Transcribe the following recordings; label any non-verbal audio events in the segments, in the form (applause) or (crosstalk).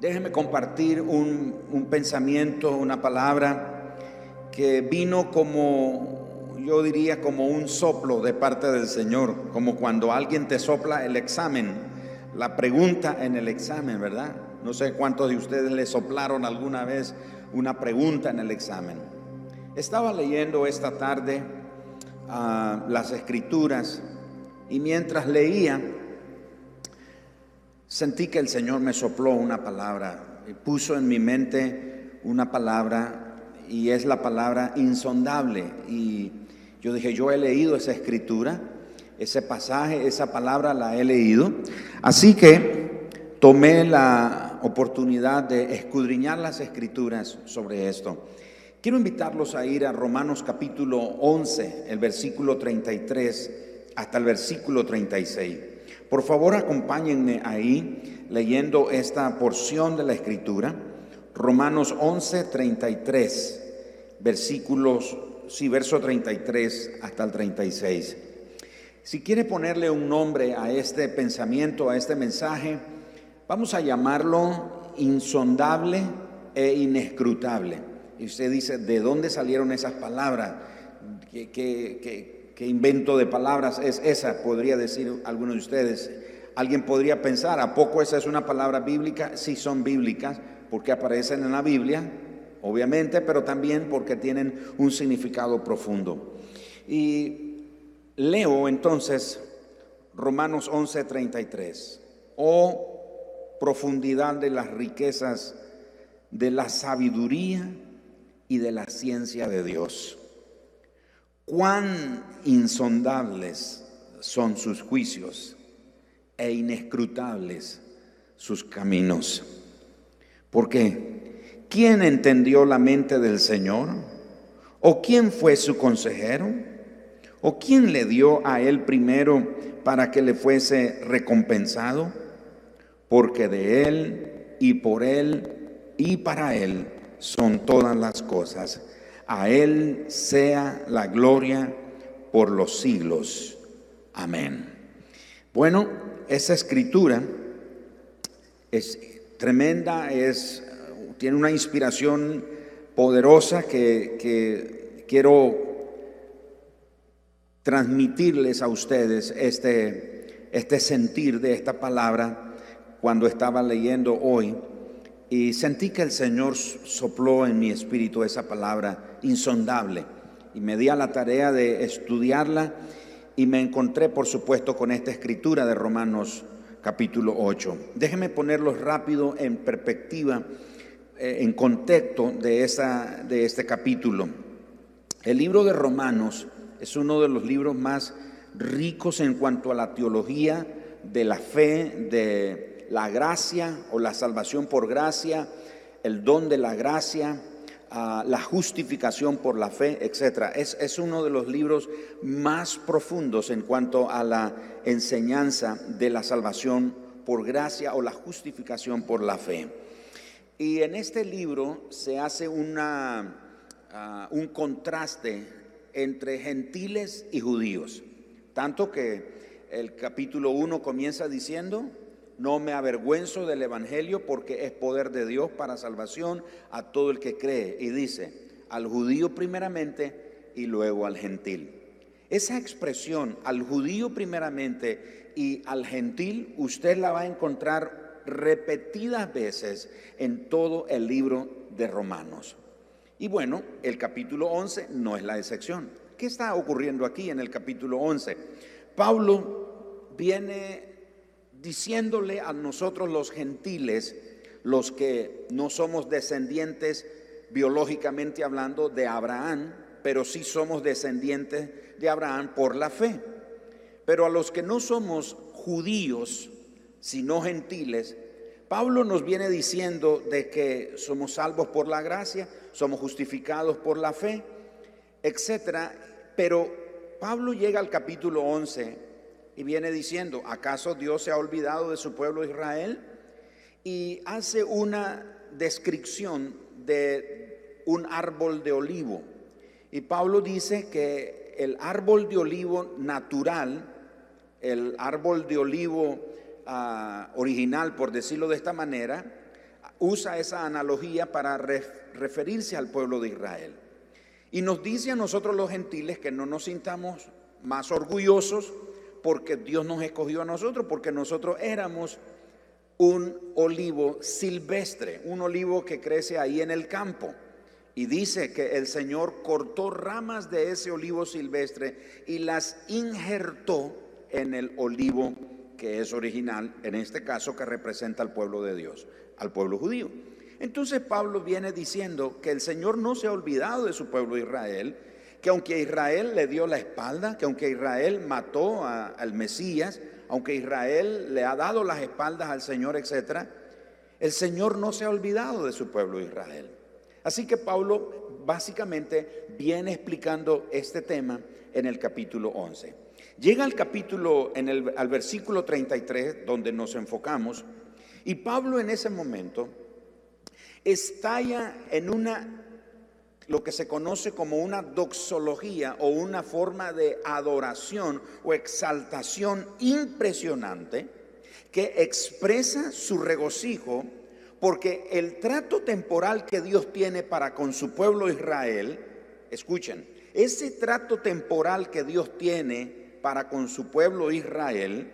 Déjeme compartir un, pensamiento, una palabra que vino como, yo diría, como un soplo de parte del Señor, como cuando alguien te sopla el examen, la pregunta en el examen, ¿verdad? No sé cuántos de ustedes le soplaron alguna vez una pregunta en el examen. Estaba leyendo esta tarde ah, las escrituras y mientras leía, sentí que el Señor me sopló una palabra y puso en mi mente una palabra y es la palabra insondable. Y yo dije, yo he leído esa escritura, ese pasaje, esa palabra la he leído. Así que tomé la oportunidad de escudriñar las escrituras sobre esto. Quiero invitarlos a ir a Romanos capítulo 11, el versículo 33 hasta el versículo 36. Por favor, acompáñenme ahí leyendo esta porción de la escritura. Romanos 11, 33, versículos, sí, verso 33 hasta el 36. Si quiere ponerle un nombre a este pensamiento, a este mensaje, vamos a llamarlo insondable e inescrutable. Y usted dice, ¿de dónde salieron esas palabras? ¿Qué, qué, ¿Qué invento de palabras es esa? Podría decir algunos de ustedes. Alguien podría pensar, ¿a poco esa es una palabra bíblica? Sí son bíblicas porque aparecen en la Biblia, obviamente, pero también porque tienen un significado profundo. Y leo entonces Romanos 11:33. Oh profundidad de las riquezas, de la sabiduría y de la ciencia de Dios cuán insondables son sus juicios e inescrutables sus caminos. Porque, ¿quién entendió la mente del Señor? ¿O quién fue su consejero? ¿O quién le dio a él primero para que le fuese recompensado? Porque de él y por él y para él son todas las cosas a Él sea la gloria por los siglos. Amén. Bueno, esa escritura es tremenda, es, tiene una inspiración poderosa que, quiero transmitirles a ustedes este, este sentir de esta palabra cuando estaba leyendo hoy y sentí que el Señor sopló en mi espíritu esa palabra insondable. Y me di a la tarea de estudiarla y me encontré, por supuesto, con esta escritura de Romanos capítulo 8. Déjeme ponerlo rápido en perspectiva, eh, en contexto de, esa, de este capítulo. El libro de Romanos es uno de los libros más ricos en cuanto a la teología de la fe, de la gracia o la salvación por gracia, el don de la gracia, la justificación por la fe, etc. Es, es uno de los libros más profundos en cuanto a la enseñanza de la salvación por gracia o la justificación por la fe. Y en este libro se hace una, ah, un contraste entre gentiles y judíos, tanto que el capítulo 1 comienza diciendo, no me avergüenzo del Evangelio porque es poder de Dios para salvación a todo el que cree. Y dice, al judío primeramente y luego al gentil. Esa expresión, al judío primeramente y al gentil, usted la va a encontrar repetidas veces en todo el libro de Romanos. Y bueno, el capítulo 11 no es la excepción. ¿Qué está ocurriendo aquí en el capítulo 11? Pablo viene diciéndole a nosotros los gentiles, los que no somos descendientes biológicamente hablando de Abraham, pero sí somos descendientes de Abraham por la fe. Pero a los que no somos judíos, sino gentiles, Pablo nos viene diciendo de que somos salvos por la gracia, somos justificados por la fe, etcétera, pero Pablo llega al capítulo 11 y viene diciendo, ¿acaso Dios se ha olvidado de su pueblo Israel? Y hace una descripción de un árbol de olivo. Y Pablo dice que el árbol de olivo natural, el árbol de olivo ah, original, por decirlo de esta manera, usa esa analogía para referirse al pueblo de Israel. Y nos dice a nosotros los gentiles que no nos sintamos más orgullosos porque Dios nos escogió a nosotros, porque nosotros éramos un olivo silvestre, un olivo que crece ahí en el campo. Y dice que el Señor cortó ramas de ese olivo silvestre y las injertó en el olivo que es original, en este caso que representa al pueblo de Dios, al pueblo judío. Entonces Pablo viene diciendo que el Señor no se ha olvidado de su pueblo Israel, que aunque Israel le dio la espalda, que aunque Israel mató al Mesías, aunque Israel le ha dado las espaldas al Señor, etc., el Señor no se ha olvidado de su pueblo Israel. Así que Pablo básicamente viene explicando este tema en el capítulo 11. Llega al capítulo, en el, al versículo 33, donde nos enfocamos, y Pablo en ese momento estalla en una, lo que se conoce como una doxología o una forma de adoración o exaltación impresionante que expresa su regocijo porque el trato temporal que Dios tiene para con su pueblo Israel, escuchen, ese trato temporal que Dios tiene para con su pueblo Israel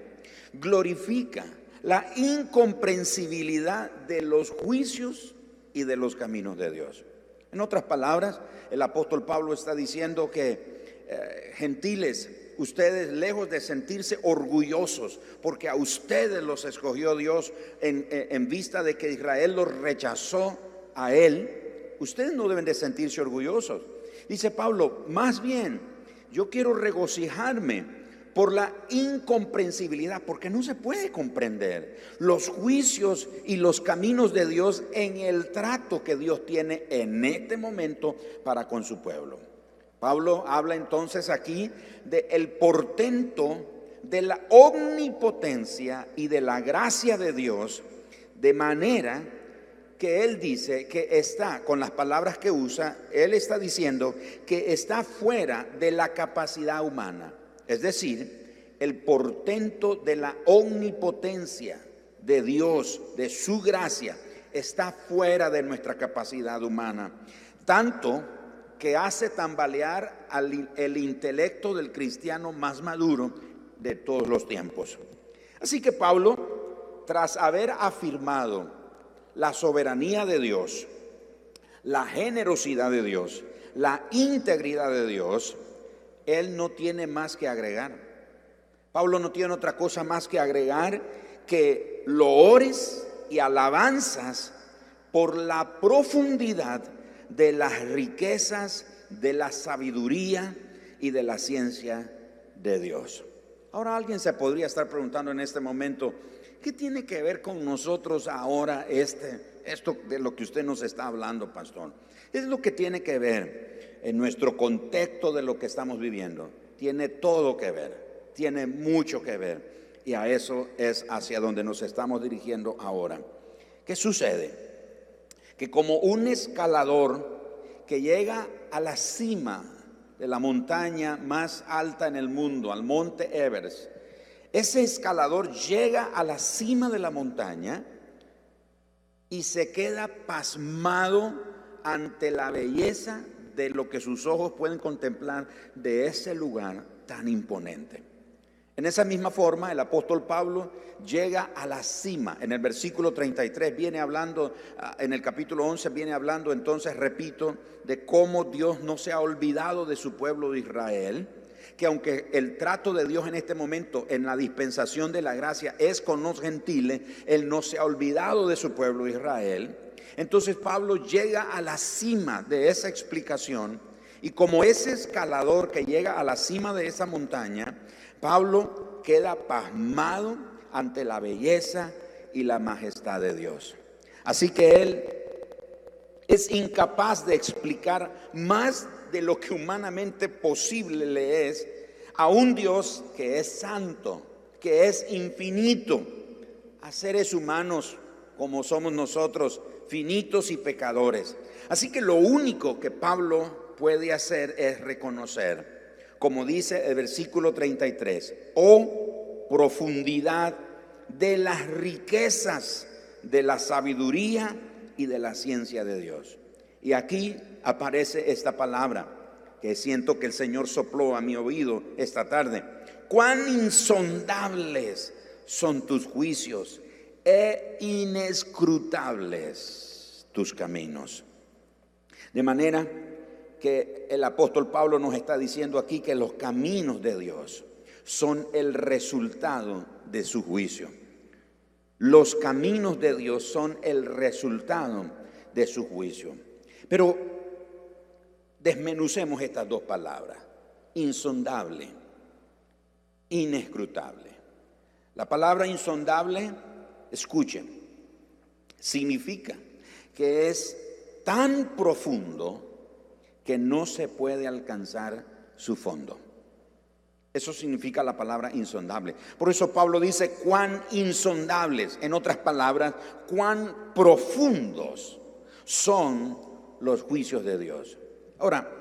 glorifica la incomprensibilidad de los juicios y de los caminos de Dios. En otras palabras, el apóstol Pablo está diciendo que eh, gentiles, ustedes lejos de sentirse orgullosos, porque a ustedes los escogió Dios en, en vista de que Israel los rechazó a él, ustedes no deben de sentirse orgullosos. Dice Pablo, más bien, yo quiero regocijarme por la incomprensibilidad, porque no se puede comprender los juicios y los caminos de Dios en el trato que Dios tiene en este momento para con su pueblo. Pablo habla entonces aquí de el portento de la omnipotencia y de la gracia de Dios, de manera que él dice que está, con las palabras que usa, él está diciendo que está fuera de la capacidad humana. Es decir, el portento de la omnipotencia de Dios, de su gracia, está fuera de nuestra capacidad humana. Tanto que hace tambalear el intelecto del cristiano más maduro de todos los tiempos. Así que Pablo, tras haber afirmado la soberanía de Dios, la generosidad de Dios, la integridad de Dios, él no tiene más que agregar. Pablo no tiene otra cosa más que agregar que loores y alabanzas por la profundidad de las riquezas, de la sabiduría y de la ciencia de Dios. Ahora alguien se podría estar preguntando en este momento, ¿qué tiene que ver con nosotros ahora este, esto de lo que usted nos está hablando, pastor? Es lo que tiene que ver en nuestro contexto de lo que estamos viviendo. Tiene todo que ver, tiene mucho que ver. Y a eso es hacia donde nos estamos dirigiendo ahora. ¿Qué sucede? Que como un escalador que llega a la cima de la montaña más alta en el mundo, al monte Everest, ese escalador llega a la cima de la montaña y se queda pasmado ante la belleza de lo que sus ojos pueden contemplar de ese lugar tan imponente. En esa misma forma, el apóstol Pablo llega a la cima. En el versículo 33 viene hablando, ah, en el capítulo 11 viene hablando, entonces repito, de cómo Dios no se ha olvidado de su pueblo de Israel, que aunque el trato de Dios en este momento, en la dispensación de la gracia, es con los gentiles, Él no se ha olvidado de su pueblo de Israel. Entonces Pablo llega a la cima de esa explicación y como ese escalador que llega a la cima de esa montaña, Pablo queda pasmado ante la belleza y la majestad de Dios. Así que él es incapaz de explicar más de lo que humanamente posible le es a un Dios que es santo, que es infinito, a seres humanos como somos nosotros, finitos y pecadores. Así que lo único que Pablo puede hacer es reconocer como dice el versículo 33, oh profundidad de las riquezas de la sabiduría y de la ciencia de Dios. Y aquí aparece esta palabra que siento que el Señor sopló a mi oído esta tarde. Cuán insondables son tus juicios e inescrutables tus caminos. De manera que el apóstol Pablo nos está diciendo aquí que los caminos de Dios son el resultado de su juicio. Los caminos de Dios son el resultado de su juicio. Pero desmenucemos estas dos palabras, insondable, inescrutable. La palabra insondable, escuchen, significa que es tan profundo que no se puede alcanzar su fondo. Eso significa la palabra insondable. Por eso Pablo dice cuán insondables, en otras palabras, cuán profundos son los juicios de Dios. Ahora,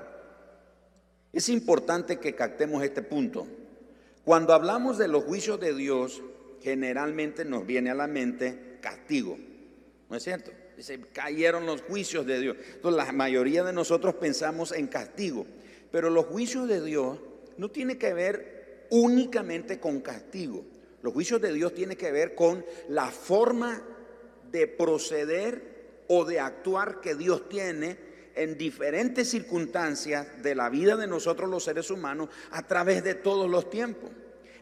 es importante que captemos este punto. Cuando hablamos de los juicios de Dios, generalmente nos viene a la mente castigo. ¿No es cierto? Dice, cayeron los juicios de Dios. Entonces, la mayoría de nosotros pensamos en castigo. Pero los juicios de Dios no tiene que ver únicamente con castigo. Los juicios de Dios tienen que ver con la forma de proceder o de actuar que Dios tiene en diferentes circunstancias de la vida de nosotros los seres humanos a través de todos los tiempos.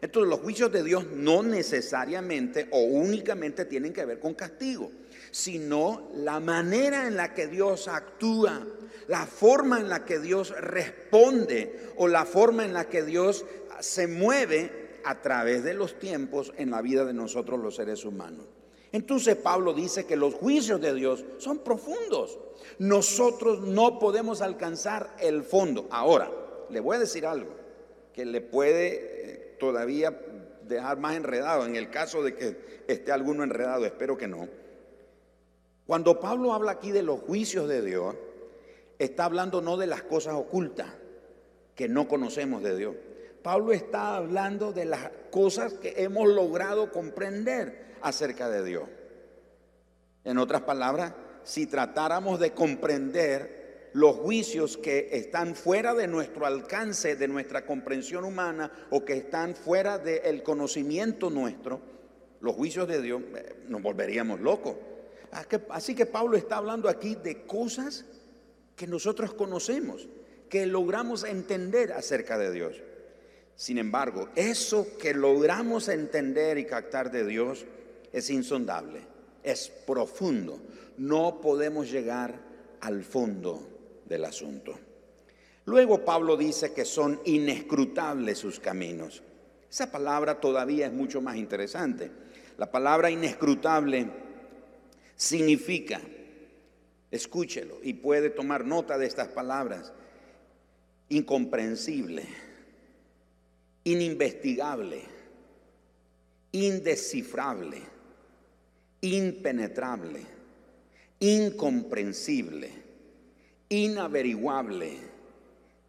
Entonces los juicios de Dios no necesariamente o únicamente tienen que ver con castigo, sino la manera en la que Dios actúa la forma en la que Dios responde o la forma en la que Dios se mueve a través de los tiempos en la vida de nosotros los seres humanos. Entonces Pablo dice que los juicios de Dios son profundos. Nosotros no podemos alcanzar el fondo. Ahora, le voy a decir algo que le puede eh, todavía dejar más enredado en el caso de que esté alguno enredado, espero que no. Cuando Pablo habla aquí de los juicios de Dios, está hablando no de las cosas ocultas que no conocemos de Dios. Pablo está hablando de las cosas que hemos logrado comprender acerca de Dios. En otras palabras, si tratáramos de comprender los juicios que están fuera de nuestro alcance, de nuestra comprensión humana o que están fuera del conocimiento nuestro, los juicios de Dios, eh, nos volveríamos locos. Así que Pablo está hablando aquí de cosas que nosotros conocemos, que logramos entender acerca de Dios. Sin embargo, eso que logramos entender y captar de Dios es insondable, es profundo. No podemos llegar al fondo del asunto. Luego Pablo dice que son inescrutables sus caminos. Esa palabra todavía es mucho más interesante. La palabra inescrutable significa Escúchelo y puede tomar nota de estas palabras. Incomprensible, ininvestigable, indescifrable, impenetrable, incomprensible, inaveriguable,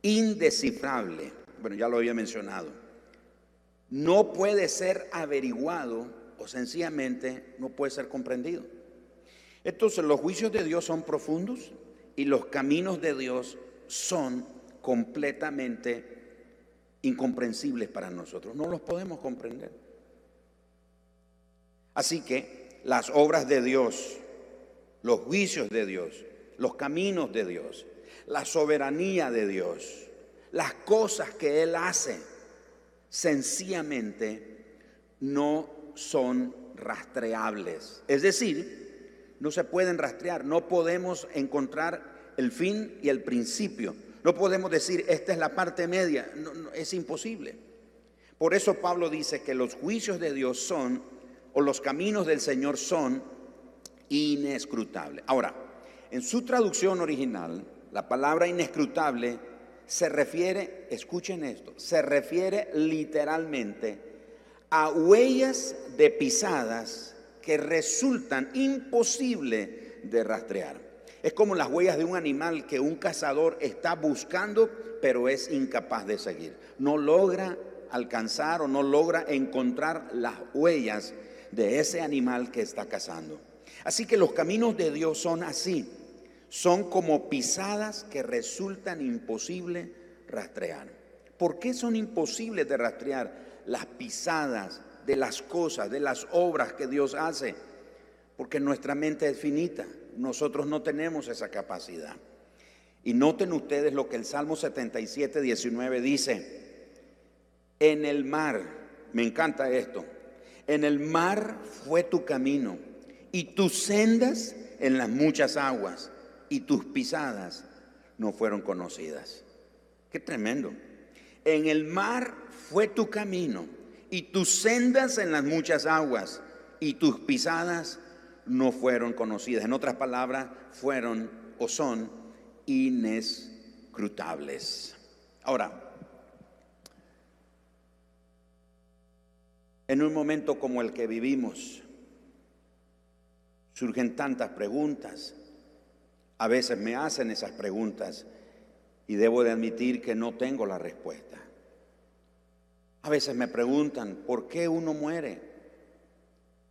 indescifrable. Bueno, ya lo había mencionado. No puede ser averiguado o sencillamente no puede ser comprendido. Entonces los juicios de Dios son profundos y los caminos de Dios son completamente incomprensibles para nosotros. No los podemos comprender. Así que las obras de Dios, los juicios de Dios, los caminos de Dios, la soberanía de Dios, las cosas que Él hace, sencillamente no son rastreables. Es decir, no se pueden rastrear, no podemos encontrar el fin y el principio. No podemos decir, esta es la parte media, es imposible. Por eso Pablo dice que los juicios de Dios son, o los caminos del Señor son inescrutables. Ahora, en su traducción original, la palabra inescrutable se refiere, escuchen esto, se refiere literalmente a huellas de pisadas que resultan imposible de rastrear. Es como las huellas de un animal que un cazador está buscando, pero es incapaz de seguir. No logra alcanzar o no logra encontrar las huellas de ese animal que está cazando. Así que los caminos de Dios son así. Son como pisadas que resultan imposibles rastrear. ¿Por qué son imposibles de rastrear las pisadas de las cosas, de las obras que Dios hace? Porque nuestra mente es finita. Nosotros no tenemos esa capacidad. Y noten ustedes lo que el Salmo 77, 19 dice. En el mar, me encanta esto, en el mar fue tu camino y tus sendas en las muchas aguas y tus pisadas no fueron conocidas. Qué tremendo. En el mar fue tu camino y tus sendas en las muchas aguas y tus pisadas no fueron conocidas. En otras palabras, fueron o son inescrutables. Ahora, en un momento como el que vivimos, surgen tantas preguntas. A veces me hacen esas preguntas y debo de admitir que no tengo la respuesta. A veces me preguntan, ¿por qué uno muere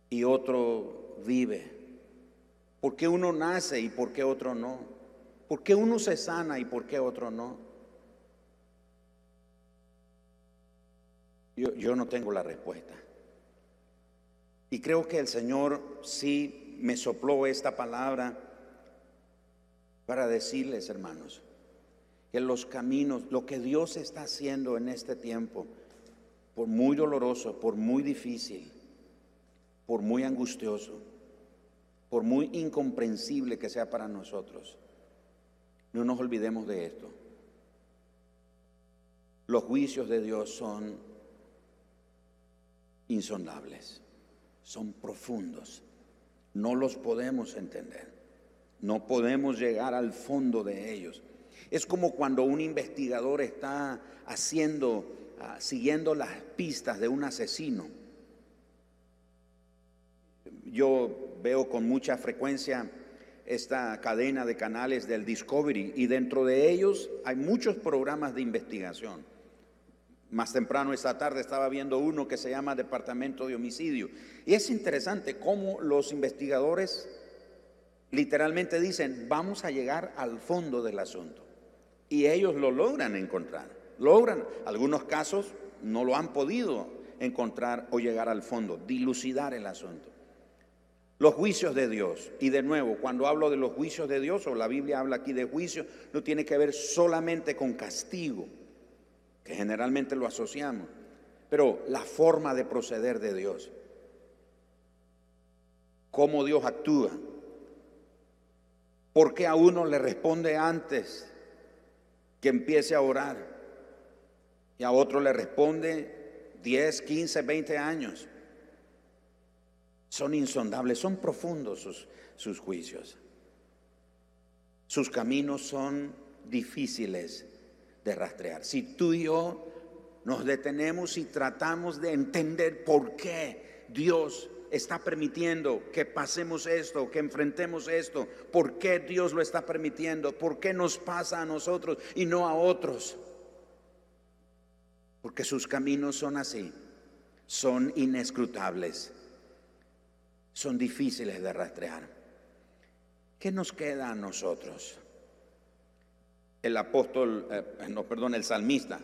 y otro vive? ¿Por qué uno nace y por qué otro no? ¿Por qué uno se sana y por qué otro no? Yo, yo no tengo la respuesta. Y creo que el Señor sí me sopló esta palabra para decirles, hermanos, que los caminos, lo que Dios está haciendo en este tiempo, por muy doloroso, por muy difícil, por muy angustioso, por muy incomprensible que sea para nosotros, no nos olvidemos de esto. Los juicios de Dios son insondables, son profundos, no los podemos entender, no podemos llegar al fondo de ellos. Es como cuando un investigador está haciendo, ah, siguiendo las pistas de un asesino. Yo veo con mucha frecuencia esta cadena de canales del Discovery y dentro de ellos hay muchos programas de investigación. Más temprano esta tarde estaba viendo uno que se llama Departamento de Homicidio. Y es interesante cómo los investigadores literalmente dicen, vamos a llegar al fondo del asunto. Y ellos lo logran encontrar. Logran, algunos casos no lo han podido encontrar o llegar al fondo, dilucidar el asunto. Los juicios de Dios. Y de nuevo, cuando hablo de los juicios de Dios, o la Biblia habla aquí de juicio, no tiene que ver solamente con castigo, que generalmente lo asociamos, pero la forma de proceder de Dios. Cómo Dios actúa. ¿Por qué a uno le responde antes que empiece a orar? Y a otro le responde 10, 15, 20 años. Son insondables, son profundos sus, sus juicios. Sus caminos son difíciles de rastrear. Si tú y yo nos detenemos y tratamos de entender por qué Dios está permitiendo que pasemos esto, que enfrentemos esto, por qué Dios lo está permitiendo, por qué nos pasa a nosotros y no a otros. Porque sus caminos son así, son inescrutables son difíciles de rastrear. ¿Qué nos queda a nosotros? El apóstol, eh, no, perdón, el salmista,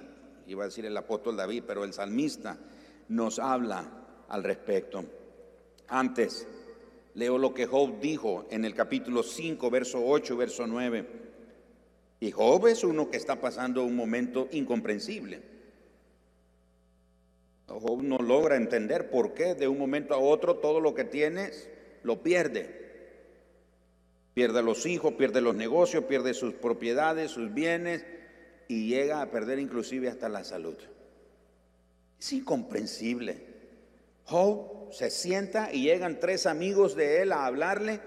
iba a decir el apóstol David, pero el salmista nos habla al respecto. Antes, leo lo que Job dijo en el capítulo 5, verso 8, verso 9. Y Job es uno que está pasando un momento incomprensible. Job no logra entender por qué de un momento a otro todo lo que tienes lo pierde. Pierde los hijos, pierde los negocios, pierde sus propiedades, sus bienes y llega a perder inclusive hasta la salud. Es incomprensible. Job se sienta y llegan tres amigos de él a hablarle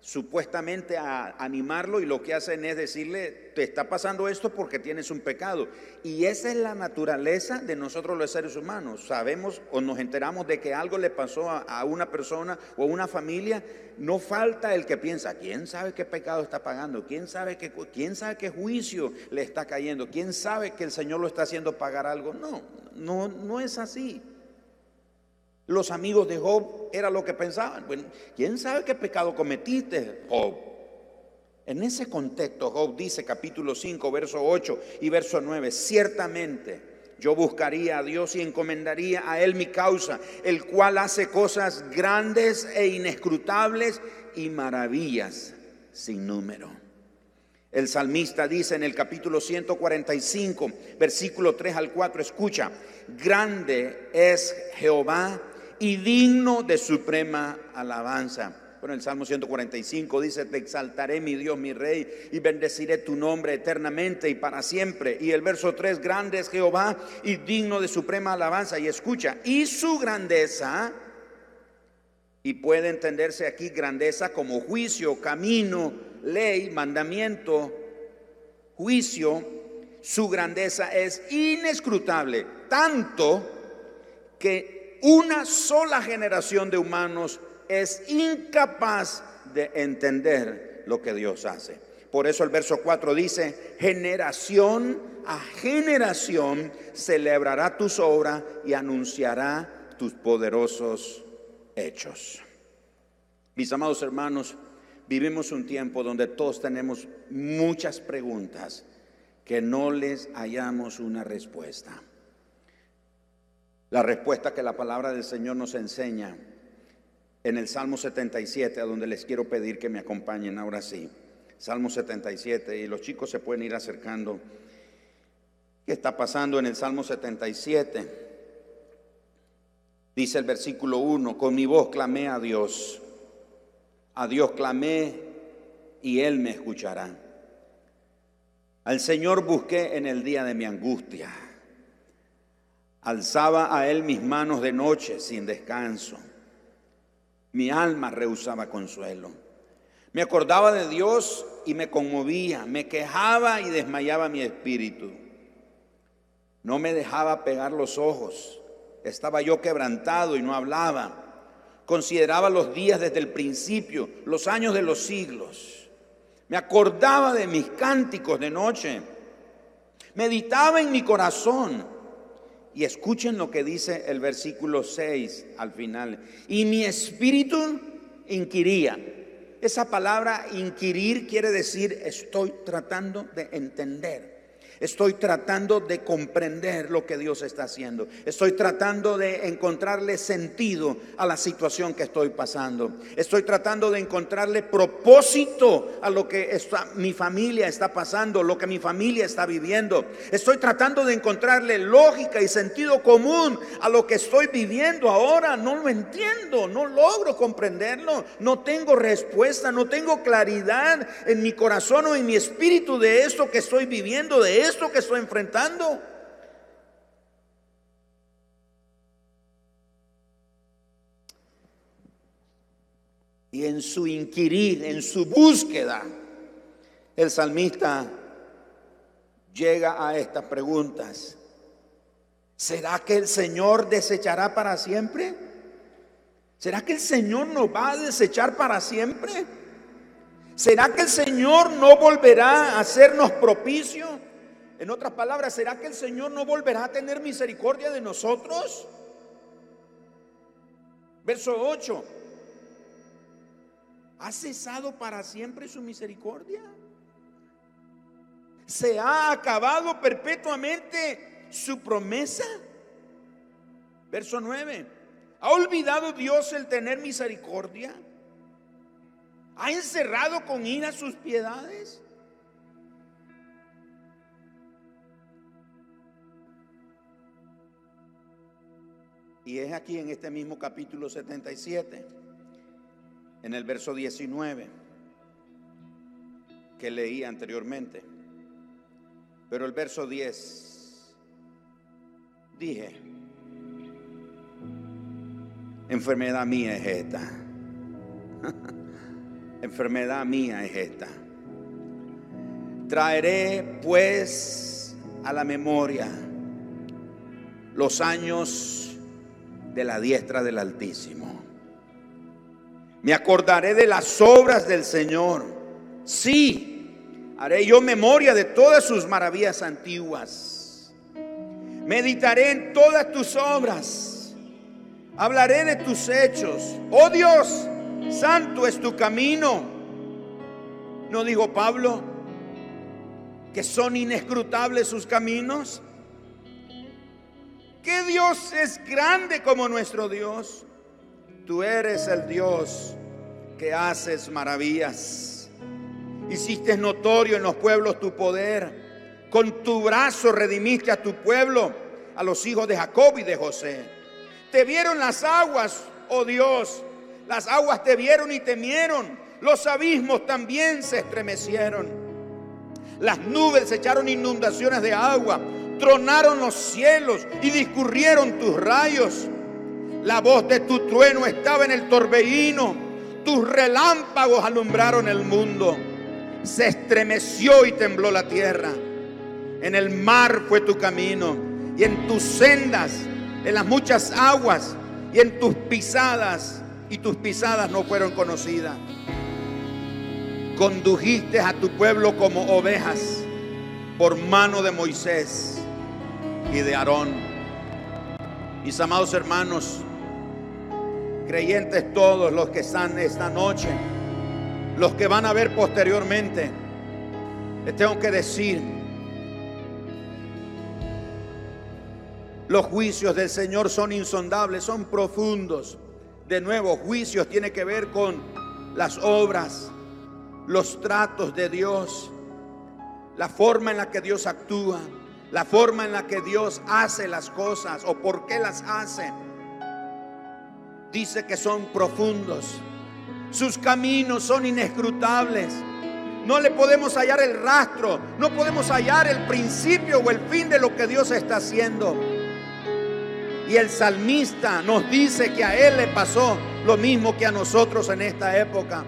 supuestamente a animarlo y lo que hacen es decirle, te está pasando esto porque tienes un pecado. Y esa es la naturaleza de nosotros los seres humanos. Sabemos o nos enteramos de que algo le pasó a, una persona o a una familia, no falta el que piensa, ¿quién sabe qué pecado está pagando? ¿Quién sabe qué, quién sabe qué juicio le está cayendo? ¿Quién sabe que el Señor lo está haciendo pagar algo? No, no, no es así. Los amigos de Job era lo que pensaban. Bueno, ¿quién sabe qué pecado cometiste, Job? En ese contexto, Job dice capítulo 5, verso 8 y verso 9, ciertamente yo buscaría a Dios y encomendaría a Él mi causa, el cual hace cosas grandes e inescrutables y maravillas sin número. El salmista dice en el capítulo 145, versículo 3 al 4, escucha, grande es Jehová y digno de suprema alabanza. Bueno, el Salmo 145 dice, te exaltaré mi Dios, mi Rey, y bendeciré tu nombre eternamente y para siempre. Y el verso 3, grande es Jehová y digno de suprema alabanza. Y escucha, y su grandeza, y puede entenderse aquí grandeza como juicio, camino, ley, mandamiento, juicio, su grandeza es inescrutable, tanto que una sola generación de humanos es incapaz de entender lo que Dios hace. Por eso el verso 4 dice, generación a generación celebrará tus obras y anunciará tus poderosos hechos. Mis amados hermanos, vivimos un tiempo donde todos tenemos muchas preguntas que no les hallamos una respuesta. La respuesta que la palabra del Señor nos enseña en el Salmo 77, a donde les quiero pedir que me acompañen ahora sí. Salmo 77, y los chicos se pueden ir acercando. ¿Qué está pasando en el Salmo 77? Dice el versículo 1, con mi voz clamé a Dios, a Dios clamé y Él me escuchará. Al Señor busqué en el día de mi angustia. Alzaba a Él mis manos de noche sin descanso. Mi alma rehusaba consuelo. Me acordaba de Dios y me conmovía, me quejaba y desmayaba mi espíritu. No me dejaba pegar los ojos. Estaba yo quebrantado y no hablaba. Consideraba los días desde el principio, los años de los siglos. Me acordaba de mis cánticos de noche. Meditaba en mi corazón y escuchen lo que dice el versículo 6 al final. Y mi espíritu inquiría. Esa palabra inquirir quiere decir estoy tratando de entender. Estoy tratando de comprender lo que Dios está haciendo. Estoy tratando de encontrarle sentido a la situación que estoy pasando. Estoy tratando de encontrarle propósito a lo que mi familia está pasando, lo que mi familia está viviendo. Estoy tratando de encontrarle lógica y sentido común a lo que estoy viviendo ahora. No lo entiendo, no logro comprenderlo. No tengo respuesta, no tengo claridad en mi corazón o en mi espíritu de esto que estoy viviendo, que estoy enfrentando. Y en su inquirir, en su búsqueda, el salmista llega a estas preguntas. ¿Será que el Señor desechará para siempre? ¿Será que el Señor nos va a desechar para siempre? ¿Será que el Señor no volverá a hacernos propicio? En otras palabras, ¿será que el Señor no volverá a tener misericordia de nosotros? Verso 8. ¿Ha cesado para siempre su misericordia? ¿Se ha acabado perpetuamente su promesa? Verso 9. ¿Ha olvidado Dios el tener misericordia? ¿Ha encerrado con ira sus piedades? Y es aquí en este mismo capítulo 77, en el verso 19, que leí anteriormente. Pero el verso 10, dije, enfermedad mía es esta. (laughs) enfermedad mía es esta. Traeré pues a la memoria los años de la diestra del Altísimo. Me acordaré de las obras del Señor. Sí, haré yo memoria de todas sus maravillas antiguas. Meditaré en todas tus obras. Hablaré de tus hechos. Oh Dios, santo es tu camino. ¿No dijo Pablo que son inescrutables sus caminos? ¿Qué Dios es grande como nuestro Dios? Tú eres el Dios que haces maravillas. Hiciste notorio en los pueblos tu poder. Con tu brazo redimiste a tu pueblo, a los hijos de Jacob y de José. Te vieron las aguas, oh Dios. Las aguas te vieron y temieron. Los abismos también se estremecieron. Las nubes echaron inundaciones de agua. Tronaron los cielos y discurrieron tus rayos. La voz de tu trueno estaba en el torbellino. Tus relámpagos alumbraron el mundo. Se estremeció y tembló la tierra. En el mar fue tu camino y en tus sendas en las muchas aguas y en tus pisadas, y tus pisadas no fueron conocidas. Condujiste a tu pueblo como ovejas por mano de Moisés y de Aarón. Mis amados hermanos, creyentes todos los que están esta noche, los que van a ver posteriormente, les tengo que decir, Los juicios del Señor son insondables, son profundos. De nuevo, juicios tiene que ver con las obras, los tratos de Dios, la forma en la que Dios actúa, la forma en la que Dios hace las cosas o por qué las hace. Dice que son profundos. Sus caminos son inescrutables. No le podemos hallar el rastro, no podemos hallar el principio o el fin de lo que Dios está haciendo. Y el salmista nos dice que a él le pasó lo mismo que a nosotros en esta época.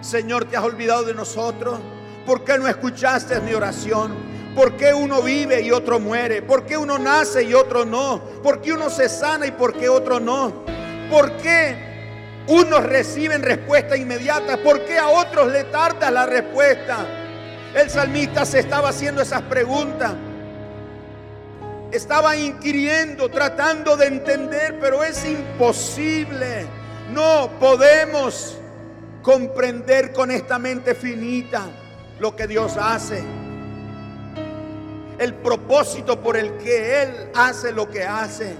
Señor, ¿te has olvidado de nosotros? ¿Por qué no escuchaste mi oración? ¿Por qué uno vive y otro muere? ¿Por qué uno nace y otro no? ¿Por qué uno se sana y por qué otro no? ¿Por qué unos reciben respuesta inmediata? ¿Por qué a otros le tarda la respuesta? El salmista se estaba haciendo esas preguntas estaba inquiriendo, tratando de entender, pero es imposible. No podemos comprender con esta mente finita lo que Dios hace. El propósito por el que Él hace lo que hace.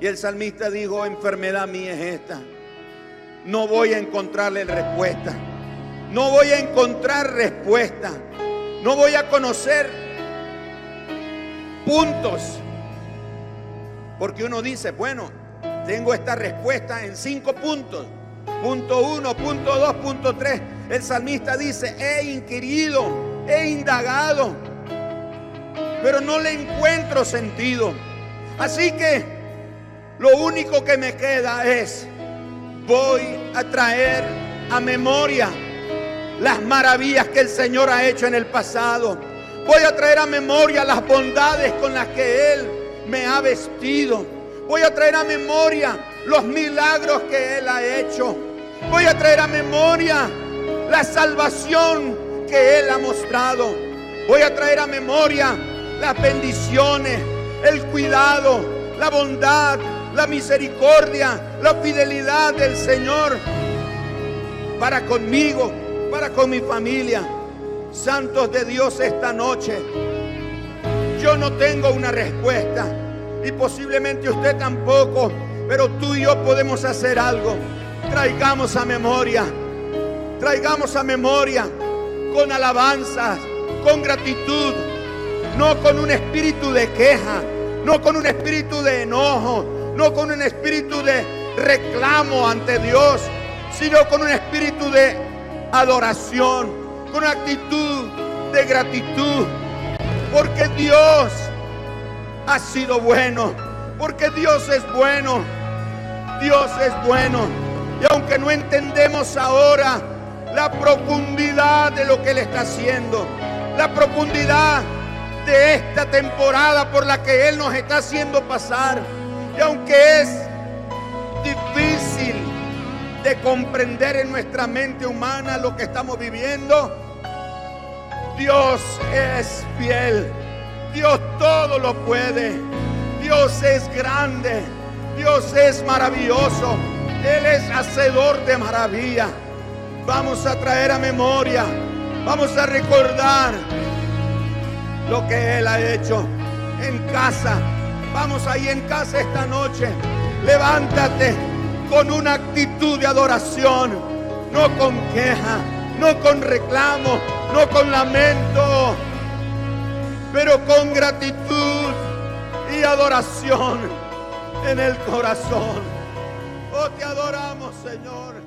Y el salmista dijo, enfermedad mía es esta. No voy a encontrarle respuesta. No voy a encontrar respuesta. No voy a conocer puntos. Porque uno dice, bueno, tengo esta respuesta en cinco puntos. Punto uno, punto dos, punto tres. El salmista dice, he inquirido, he indagado, pero no le encuentro sentido. Así que lo único que me queda es, voy a traer a memoria las maravillas que el Señor ha hecho en el pasado. Voy a traer a memoria las bondades con las que Él me ha vestido. Voy a traer a memoria los milagros que Él ha hecho. Voy a traer a memoria la salvación que Él ha mostrado. Voy a traer a memoria las bendiciones, el cuidado, la bondad, la misericordia, la fidelidad del Señor para conmigo para con mi familia. Santos de Dios esta noche. Yo no tengo una respuesta y posiblemente usted tampoco, pero tú y yo podemos hacer algo. Traigamos a memoria, traigamos a memoria con alabanzas, con gratitud, no con un espíritu de queja, no con un espíritu de enojo, no con un espíritu de reclamo ante Dios, sino con un espíritu de adoración, con actitud de gratitud, porque Dios ha sido bueno, porque Dios es bueno, Dios es bueno. Y aunque no entendemos ahora la profundidad de lo que Él está haciendo, la profundidad de esta temporada por la que Él nos está haciendo pasar, y aunque es difícil, de comprender en nuestra mente humana lo que estamos viviendo, Dios es fiel. Dios todo lo puede. Dios es grande, Dios es maravilloso, Él es hacedor de maravilla. Vamos a traer a memoria, vamos a recordar lo que Él ha hecho en casa. Vamos ahí en casa esta noche. Levántate con una actitud de adoración, no con queja, no con reclamo, no con lamento, pero con gratitud y adoración en el corazón. Oh, te adoramos, Señor.